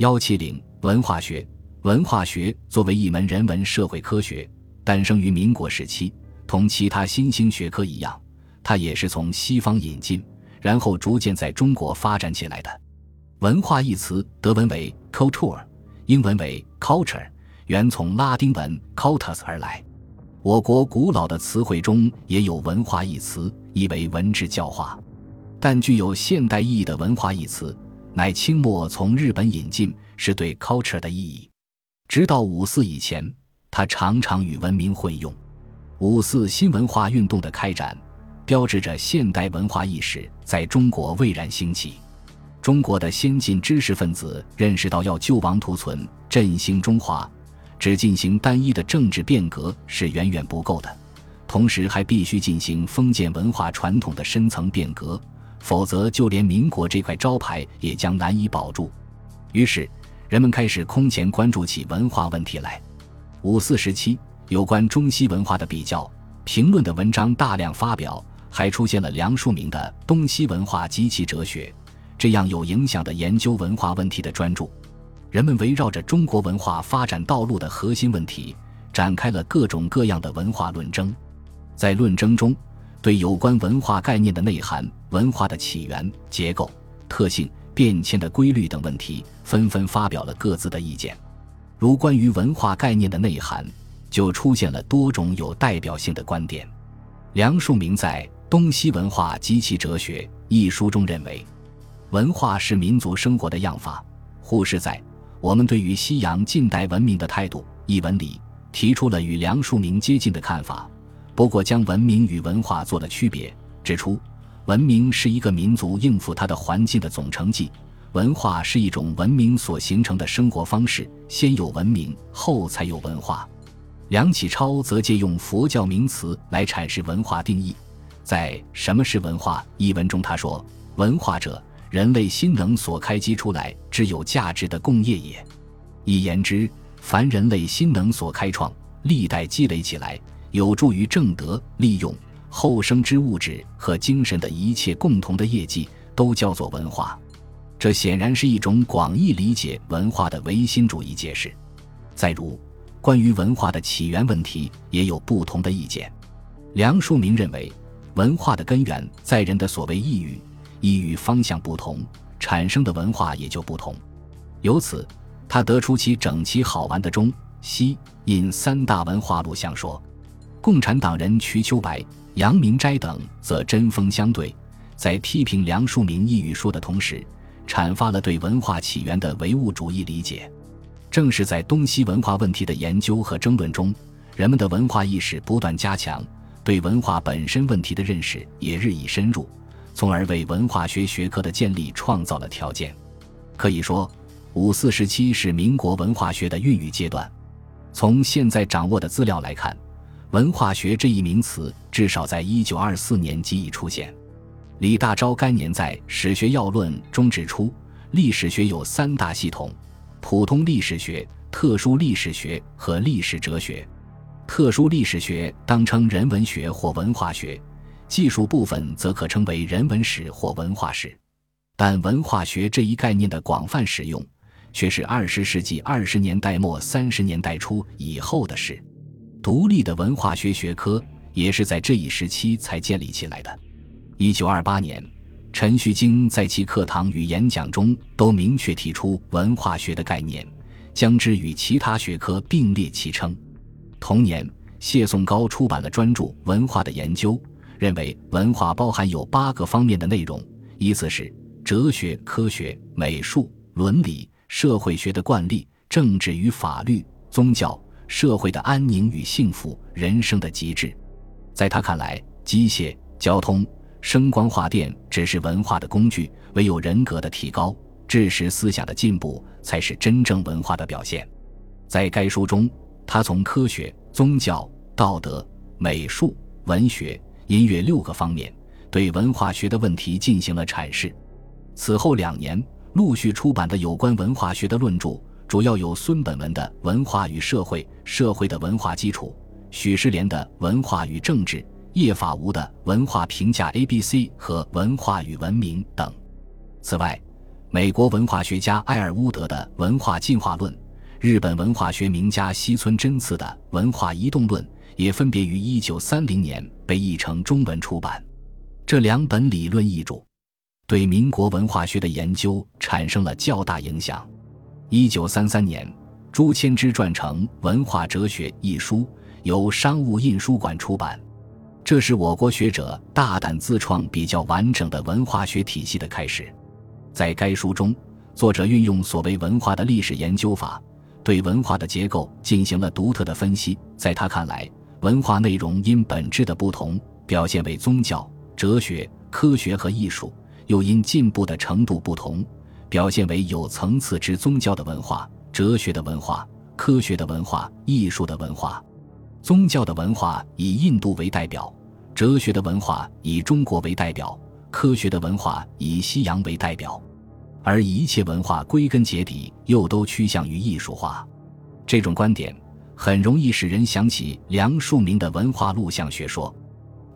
幺七零文化学，文化学作为一门人文社会科学，诞生于民国时期。同其他新兴学科一样，它也是从西方引进，然后逐渐在中国发展起来的。文化一词，德文为 culture，英文为 culture，原从拉丁文 cultus 而来。我国古老的词汇中也有文化一词，意为文治教化。但具有现代意义的文化一词。乃清末从日本引进，是对 culture 的意义。直到五四以前，它常常与文明混用。五四新文化运动的开展，标志着现代文化意识在中国蔚然兴起。中国的先进知识分子认识到，要救亡图存、振兴中华，只进行单一的政治变革是远远不够的，同时还必须进行封建文化传统的深层变革。否则，就连民国这块招牌也将难以保住。于是，人们开始空前关注起文化问题来。五四时期，有关中西文化的比较、评论的文章大量发表，还出现了梁漱溟的《东西文化及其哲学》这样有影响的研究文化问题的专著。人们围绕着中国文化发展道路的核心问题，展开了各种各样的文化论争。在论争中，对有关文化概念的内涵、文化的起源、结构、特性、变迁的规律等问题，纷纷发表了各自的意见。如关于文化概念的内涵，就出现了多种有代表性的观点。梁漱溟在《东西文化及其哲学》一书中认为，文化是民族生活的样法。胡适在《我们对于西洋近代文明的态度》一文里，提出了与梁漱溟接近的看法。不过，将文明与文化做了区别，指出文明是一个民族应付它的环境的总成绩，文化是一种文明所形成的生活方式，先有文明，后才有文化。梁启超则借用佛教名词来阐释文化定义，在《什么是文化》一文中，他说：“文化者，人类心能所开机出来之有价值的共业也。一言之，凡人类心能所开创、历代积累起来。”有助于正德利用后生之物质和精神的一切共同的业绩，都叫做文化。这显然是一种广义理解文化的唯心主义解释。再如，关于文化的起源问题，也有不同的意见。梁漱溟认为，文化的根源在人的所谓意欲，意欲方向不同，产生的文化也就不同。由此，他得出其整齐好玩的中西印三大文化路向说。共产党人瞿秋白、杨明斋等则针锋相对，在批评梁漱溟一语说的同时，阐发了对文化起源的唯物主义理解。正是在东西文化问题的研究和争论中，人们的文化意识不断加强，对文化本身问题的认识也日益深入，从而为文化学学科的建立创造了条件。可以说，五四时期是民国文化学的孕育阶段。从现在掌握的资料来看。文化学这一名词至少在一九二四年即已出现。李大钊该年在《史学要论》中指出，历史学有三大系统：普通历史学、特殊历史学和历史哲学。特殊历史学当称人文学或文化学，技术部分则可称为人文史或文化史。但文化学这一概念的广泛使用，却是二十世纪二十年代末三十年代初以后的事。独立的文化学学科也是在这一时期才建立起来的。一九二八年，陈旭京在其课堂与演讲中都明确提出文化学的概念，将之与其他学科并列齐称。同年，谢颂高出版了专著《文化的研究》，认为文化包含有八个方面的内容，依次是哲学、科学、美术、伦理、社会学的惯例、政治与法律、宗教。社会的安宁与幸福，人生的极致，在他看来，机械、交通、声光化电只是文化的工具，唯有人格的提高、知识思想的进步，才是真正文化的表现。在该书中，他从科学、宗教、道德、美术、文学、音乐六个方面，对文化学的问题进行了阐释。此后两年，陆续出版的有关文化学的论著。主要有孙本文的《文化与社会》，社会的文化基础；许世莲的《文化与政治》，叶法吾的《文化评价 A、B、C》和《文化与文明》等。此外，美国文化学家埃尔乌德的《文化进化论》，日本文化学名家西村真次的《文化移动论》，也分别于1930年被译成中文出版。这两本理论译著，对民国文化学的研究产生了较大影响。1933年，朱谦之撰成《文化哲学》一书，由商务印书馆出版。这是我国学者大胆自创比较完整的文化学体系的开始。在该书中，作者运用所谓文化的历史研究法，对文化的结构进行了独特的分析。在他看来，文化内容因本质的不同，表现为宗教、哲学、科学和艺术；又因进步的程度不同，表现为有层次之宗教的文化、哲学的文化、科学的文化、艺术的文化。宗教的文化以印度为代表，哲学的文化以中国为代表。科学的文化以西洋为代表，而一切文化归根结底又都趋向于艺术化。这种观点很容易使人想起梁漱溟的文化录像学说。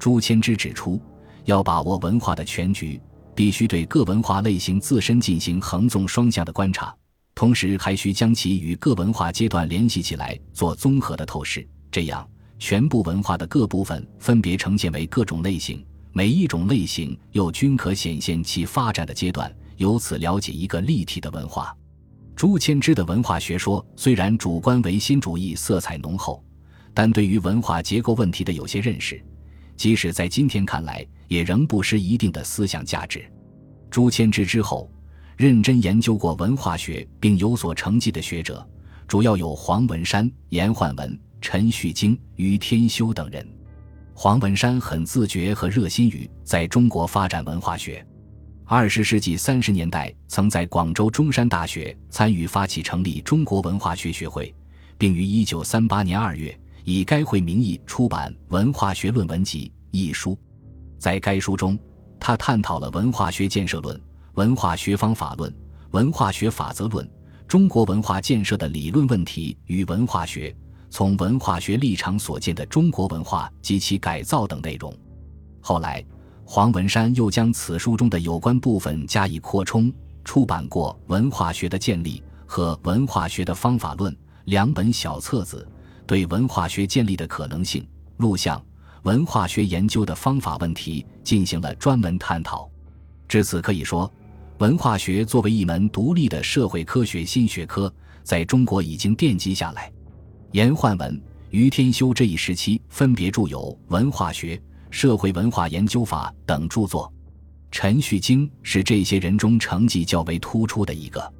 朱谦之指出，要把握文化的全局，必须对各文化类型自身进行横纵双向的观察，同时还需将其与各文化阶段联系起来，做综合的透视。这样，全部文化的各部分分别呈现为各种类型。每一种类型又均可显现其发展的阶段，由此了解一个立体的文化。朱谦之的文化学说虽然主观唯心主义色彩浓厚，但对于文化结构问题的有些认识，即使在今天看来，也仍不失一定的思想价值。朱谦之之后，认真研究过文化学并有所成绩的学者，主要有黄文山、严焕文、陈旭京、于天修等人。黄文山很自觉和热心于在中国发展文化学。二十世纪三十年代，曾在广州中山大学参与发起成立中国文化学学会，并于一九三八年二月以该会名义出版《文化学论文集》一书。在该书中，他探讨了文化学建设论、文化学方法论、文化学法则论、中国文化建设的理论问题与文化学。从文化学立场所见的中国文化及其改造等内容。后来，黄文山又将此书中的有关部分加以扩充，出版过《文化学的建立》和《文化学的方法论》两本小册子，对文化学建立的可能性、录像、文化学研究的方法问题进行了专门探讨。至此可以说，文化学作为一门独立的社会科学新学科，在中国已经奠基下来。严焕文、于天修这一时期分别著有《文化学》《社会文化研究法》等著作。陈旭京是这些人中成绩较为突出的一个，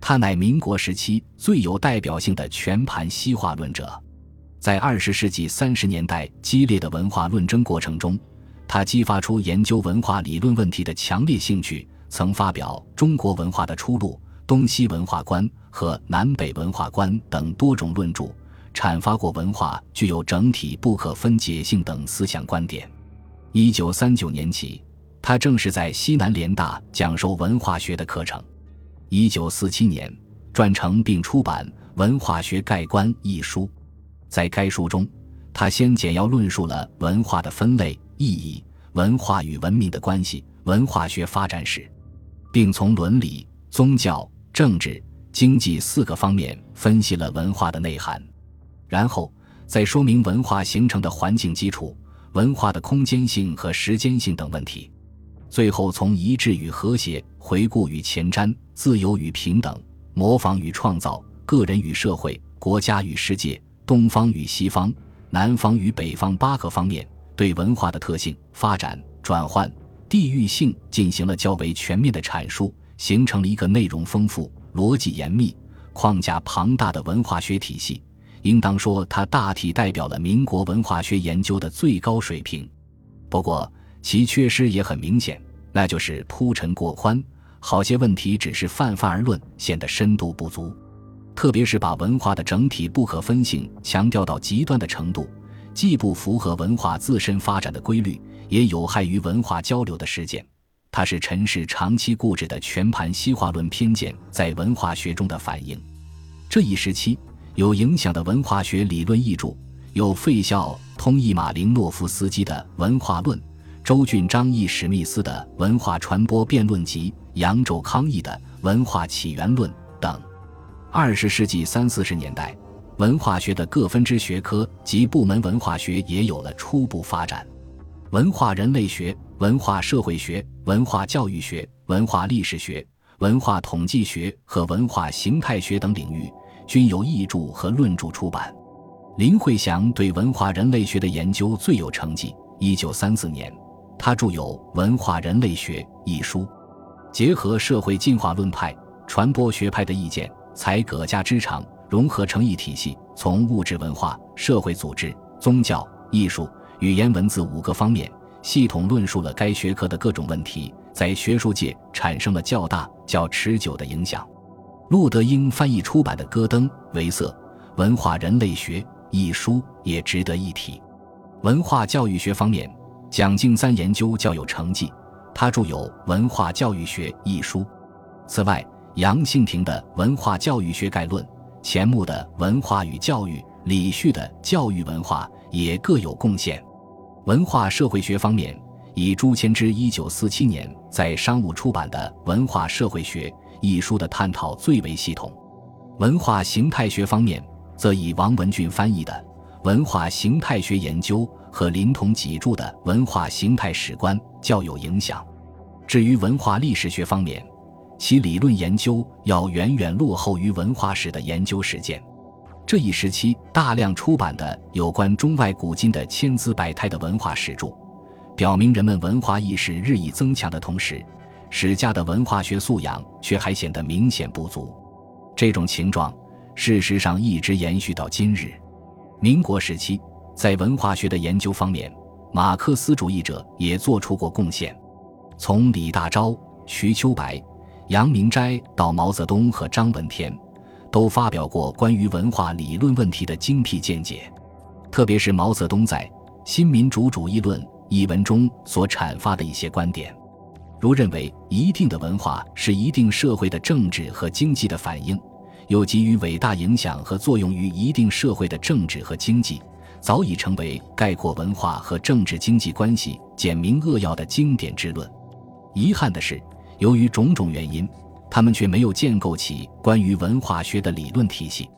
他乃民国时期最有代表性的全盘西化论者。在二十世纪三十年代激烈的文化论争过程中，他激发出研究文化理论问题的强烈兴趣，曾发表《中国文化的出路》《东西文化观》和《南北文化观》等多种论著。阐发过文化具有整体不可分解性等思想观点。一九三九年起，他正式在西南联大讲授文化学的课程。一九四七年，撰成并出版《文化学概观》一书。在该书中，他先简要论述了文化的分类、意义、文化与文明的关系、文化学发展史，并从伦理、宗教、政治、经济四个方面分析了文化的内涵。然后再说明文化形成的环境基础、文化的空间性和时间性等问题，最后从一致与和谐、回顾与前瞻、自由与平等、模仿与创造、个人与社会、国家与世界、东方与西方、南方与北方八个方面，对文化的特性、发展、转换、地域性进行了较为全面的阐述，形成了一个内容丰富、逻辑严密、框架庞大的文化学体系。应当说，它大体代表了民国文化学研究的最高水平。不过，其缺失也很明显，那就是铺陈过宽，好些问题只是泛泛而论，显得深度不足。特别是把文化的整体不可分性强调到极端的程度，既不符合文化自身发展的规律，也有害于文化交流的实践。它是陈氏长期固执的全盘西化论偏见在文化学中的反映。这一时期。有影响的文化学理论译著有费孝通义马林诺夫斯基的《文化论》，周俊章译史密斯的《文化传播辩论集》，杨周康译的《文化起源论》。二十世纪三四十年代，文化学的各分支学科及部门文化学也有了初步发展。文化人类学、文化社会学、文化教育学、文化历史学、文化统计学和文化形态学等领域均有译著和论著出版。林慧祥对文化人类学的研究最有成绩。一九三四年，他著有《文化人类学》一书，结合社会进化论派、传播学派的意见，采各家之长，融合成一体系，从物质文化、社会组织、宗教、艺术。语言文字五个方面，系统论述了该学科的各种问题，在学术界产生了较大、较持久的影响。陆德英翻译出版的《戈登·维瑟文化人类学》一书也值得一提。文化教育学方面，蒋敬三研究较有成绩，他著有《文化教育学》一书。此外，杨庆庭的《文化教育学概论》，钱穆的《文化与教育》，李旭的《教育文化》也各有贡献。文化社会学方面，以朱谦之一九四七年在商务出版的《文化社会学》一书的探讨最为系统；文化形态学方面，则以王文俊翻译的《文化形态学研究》和林同己著的《文化形态史观》较有影响。至于文化历史学方面，其理论研究要远远落后于文化史的研究实践。这一时期大量出版的有关中外古今的千姿百态的文化史著，表明人们文化意识日益增强的同时，史家的文化学素养却还显得明显不足。这种情状事实上一直延续到今日。民国时期，在文化学的研究方面，马克思主义者也做出过贡献。从李大钊、瞿秋白、杨明斋到毛泽东和张闻天。都发表过关于文化理论问题的精辟见解，特别是毛泽东在《新民主主义论》一文中所阐发的一些观点，如认为一定的文化是一定社会的政治和经济的反映，又给予伟大影响和作用于一定社会的政治和经济，早已成为概括文化和政治经济关系简明扼要的经典之论。遗憾的是，由于种种原因。他们却没有建构起关于文化学的理论体系。